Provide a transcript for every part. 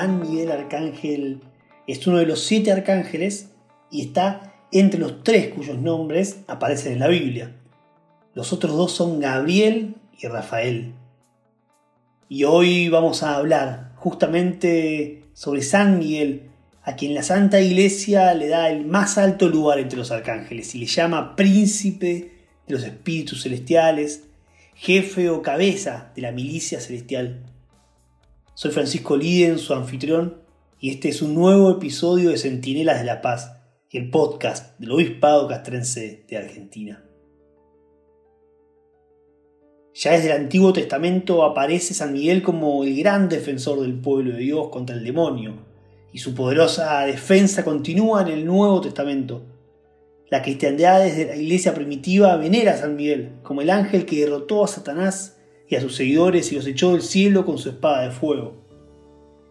San Miguel Arcángel es uno de los siete arcángeles y está entre los tres cuyos nombres aparecen en la Biblia. Los otros dos son Gabriel y Rafael. Y hoy vamos a hablar justamente sobre San Miguel, a quien la Santa Iglesia le da el más alto lugar entre los arcángeles y le llama príncipe de los espíritus celestiales, jefe o cabeza de la milicia celestial. Soy Francisco Liden, su anfitrión, y este es un nuevo episodio de Centinelas de la Paz, el podcast del Obispado Castrense de Argentina. Ya desde el Antiguo Testamento aparece San Miguel como el gran defensor del pueblo de Dios contra el demonio, y su poderosa defensa continúa en el Nuevo Testamento. La cristiandad desde la iglesia primitiva venera a San Miguel como el ángel que derrotó a Satanás y a sus seguidores y los echó del cielo con su espada de fuego.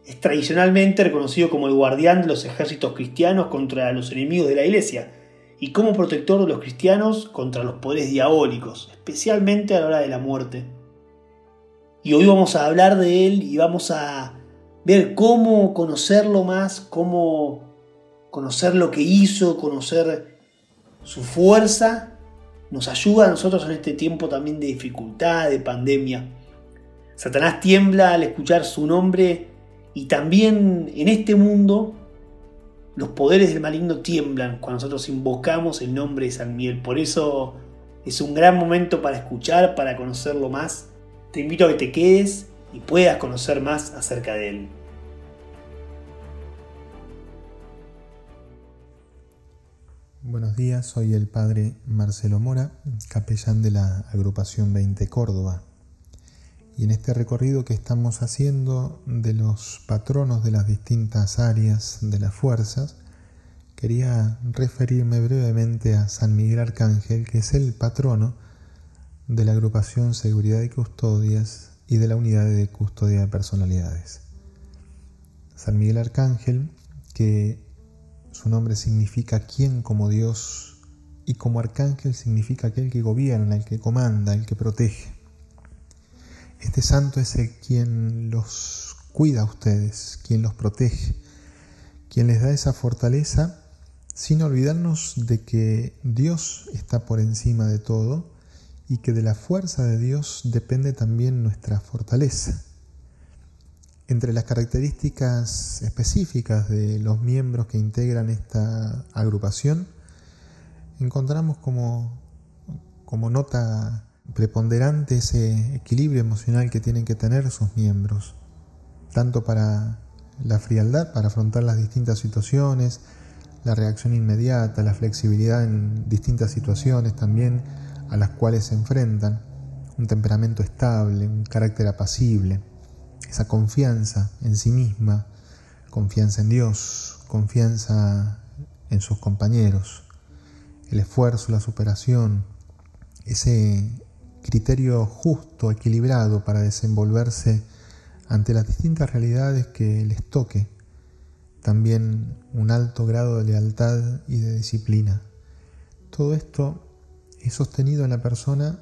Es tradicionalmente reconocido como el guardián de los ejércitos cristianos contra los enemigos de la iglesia y como protector de los cristianos contra los poderes diabólicos, especialmente a la hora de la muerte. Y hoy vamos a hablar de él y vamos a ver cómo conocerlo más, cómo conocer lo que hizo, conocer su fuerza, nos ayuda a nosotros en este tiempo también de dificultad, de pandemia. Satanás tiembla al escuchar su nombre y también en este mundo los poderes del maligno tiemblan cuando nosotros invocamos el nombre de San Miguel. Por eso es un gran momento para escuchar, para conocerlo más. Te invito a que te quedes y puedas conocer más acerca de él. Buenos días, soy el padre Marcelo Mora, capellán de la agrupación 20 Córdoba. Y en este recorrido que estamos haciendo de los patronos de las distintas áreas de las fuerzas, quería referirme brevemente a San Miguel Arcángel, que es el patrono de la agrupación Seguridad y Custodias y de la unidad de custodia de personalidades. San Miguel Arcángel, que su nombre significa quien como Dios y como arcángel significa aquel que gobierna, el que comanda, el que protege. Este santo es el quien los cuida a ustedes, quien los protege, quien les da esa fortaleza sin olvidarnos de que Dios está por encima de todo y que de la fuerza de Dios depende también nuestra fortaleza. Entre las características específicas de los miembros que integran esta agrupación, encontramos como, como nota preponderante ese equilibrio emocional que tienen que tener sus miembros, tanto para la frialdad, para afrontar las distintas situaciones, la reacción inmediata, la flexibilidad en distintas situaciones también a las cuales se enfrentan, un temperamento estable, un carácter apacible esa confianza en sí misma, confianza en Dios, confianza en sus compañeros, el esfuerzo, la superación, ese criterio justo, equilibrado para desenvolverse ante las distintas realidades que les toque, también un alto grado de lealtad y de disciplina. Todo esto es sostenido en la persona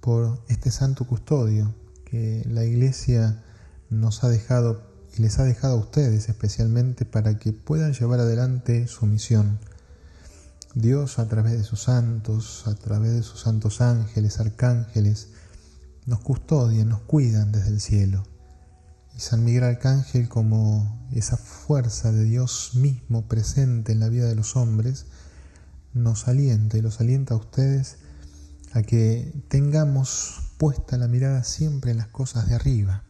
por este santo custodio que la Iglesia nos ha dejado y les ha dejado a ustedes especialmente para que puedan llevar adelante su misión. Dios a través de sus santos, a través de sus santos ángeles, arcángeles, nos custodian, nos cuidan desde el cielo. Y San Miguel Arcángel como esa fuerza de Dios mismo presente en la vida de los hombres, nos alienta y los alienta a ustedes a que tengamos puesta la mirada siempre en las cosas de arriba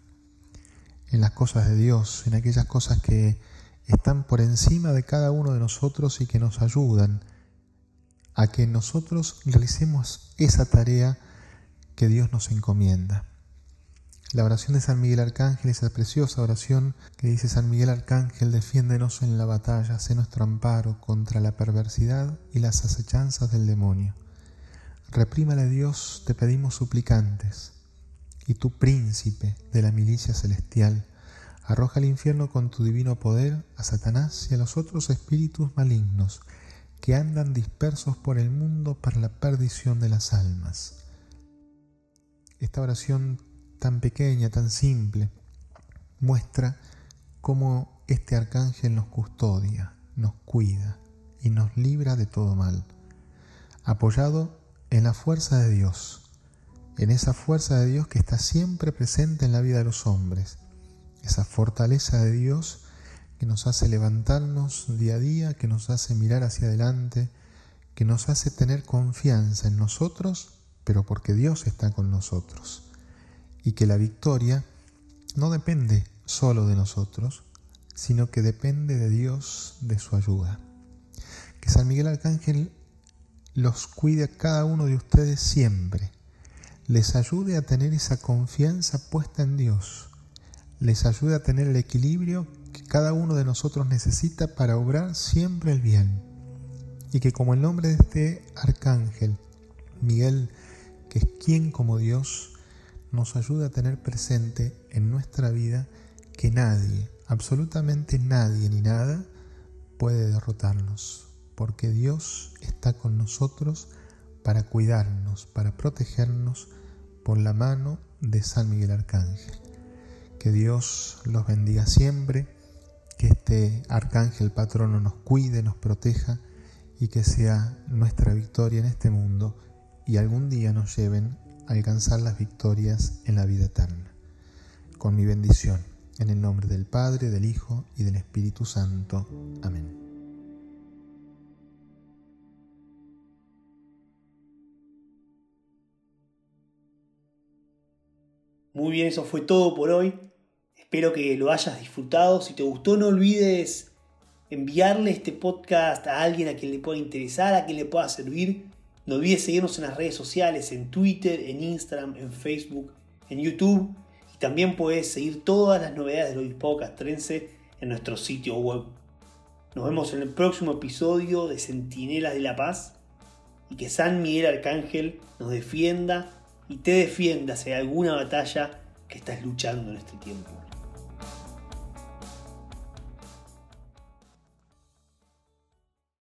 en las cosas de Dios, en aquellas cosas que están por encima de cada uno de nosotros y que nos ayudan a que nosotros realicemos esa tarea que Dios nos encomienda. La oración de San Miguel Arcángel, esa preciosa oración que dice San Miguel Arcángel, defiéndenos en la batalla, sé nuestro amparo contra la perversidad y las acechanzas del demonio. Reprímale Dios, te pedimos suplicantes y tu príncipe de la milicia celestial, arroja al infierno con tu divino poder a Satanás y a los otros espíritus malignos que andan dispersos por el mundo para la perdición de las almas. Esta oración tan pequeña, tan simple, muestra cómo este arcángel nos custodia, nos cuida y nos libra de todo mal, apoyado en la fuerza de Dios, en esa fuerza de Dios que está siempre presente en la vida de los hombres, esa fortaleza de Dios que nos hace levantarnos día a día, que nos hace mirar hacia adelante, que nos hace tener confianza en nosotros, pero porque Dios está con nosotros, y que la victoria no depende solo de nosotros, sino que depende de Dios, de su ayuda. Que San Miguel Arcángel los cuide a cada uno de ustedes siempre, les ayude a tener esa confianza puesta en Dios, les ayude a tener el equilibrio que cada uno de nosotros necesita para obrar siempre el bien. Y que como el nombre de este arcángel, Miguel, que es quien como Dios, nos ayude a tener presente en nuestra vida que nadie, absolutamente nadie ni nada puede derrotarnos, porque Dios está con nosotros para cuidarnos, para protegernos por la mano de San Miguel Arcángel. Que Dios los bendiga siempre, que este Arcángel patrono nos cuide, nos proteja y que sea nuestra victoria en este mundo y algún día nos lleven a alcanzar las victorias en la vida eterna. Con mi bendición. En el nombre del Padre, del Hijo y del Espíritu Santo. Amén. Muy bien, eso fue todo por hoy. Espero que lo hayas disfrutado. Si te gustó, no olvides enviarle este podcast a alguien a quien le pueda interesar, a quien le pueda servir. No olvides seguirnos en las redes sociales, en Twitter, en Instagram, en Facebook, en YouTube también puedes seguir todas las novedades del obispo castrense en nuestro sitio web. Nos vemos en el próximo episodio de Centinelas de la Paz y que San Miguel Arcángel nos defienda y te defienda si hay alguna batalla que estás luchando en este tiempo.